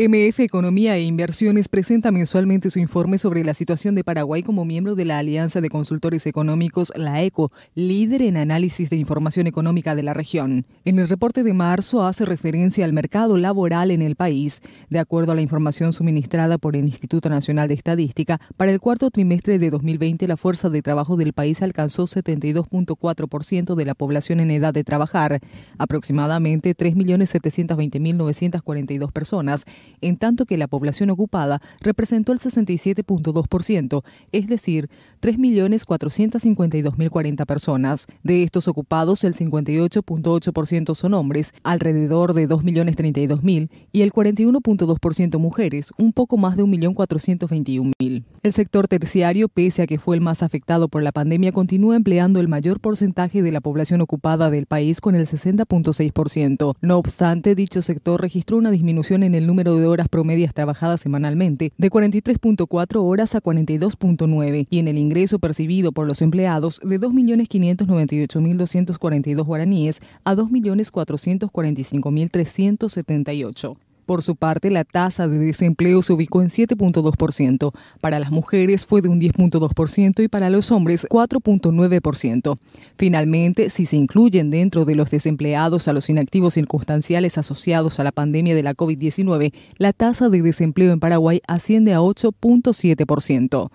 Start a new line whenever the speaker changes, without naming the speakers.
MF Economía e Inversiones presenta mensualmente su informe sobre la situación de Paraguay como miembro de la Alianza de Consultores Económicos, la ECO, líder en análisis de información económica de la región. En el reporte de marzo hace referencia al mercado laboral en el país. De acuerdo a la información suministrada por el Instituto Nacional de Estadística, para el cuarto trimestre de 2020 la fuerza de trabajo del país alcanzó 72.4% de la población en edad de trabajar, aproximadamente 3.720.942 personas en tanto que la población ocupada representó el 67.2%, es decir, 3.452.040 personas. De estos ocupados, el 58.8% son hombres, alrededor de 2.032.000, y el 41.2% mujeres, un poco más de 1.421.000. El sector terciario, pese a que fue el más afectado por la pandemia, continúa empleando el mayor porcentaje de la población ocupada del país con el 60.6%. No obstante, dicho sector registró una disminución en el número de horas promedias trabajadas semanalmente de 43.4 horas a 42.9 y en el ingreso percibido por los empleados de 2.598.242 guaraníes a 2.445.378. Por su parte, la tasa de desempleo se ubicó en 7.2%. Para las mujeres fue de un 10.2% y para los hombres 4.9%. Finalmente, si se incluyen dentro de los desempleados a los inactivos circunstanciales asociados a la pandemia de la COVID-19, la tasa de desempleo en Paraguay asciende a 8.7%.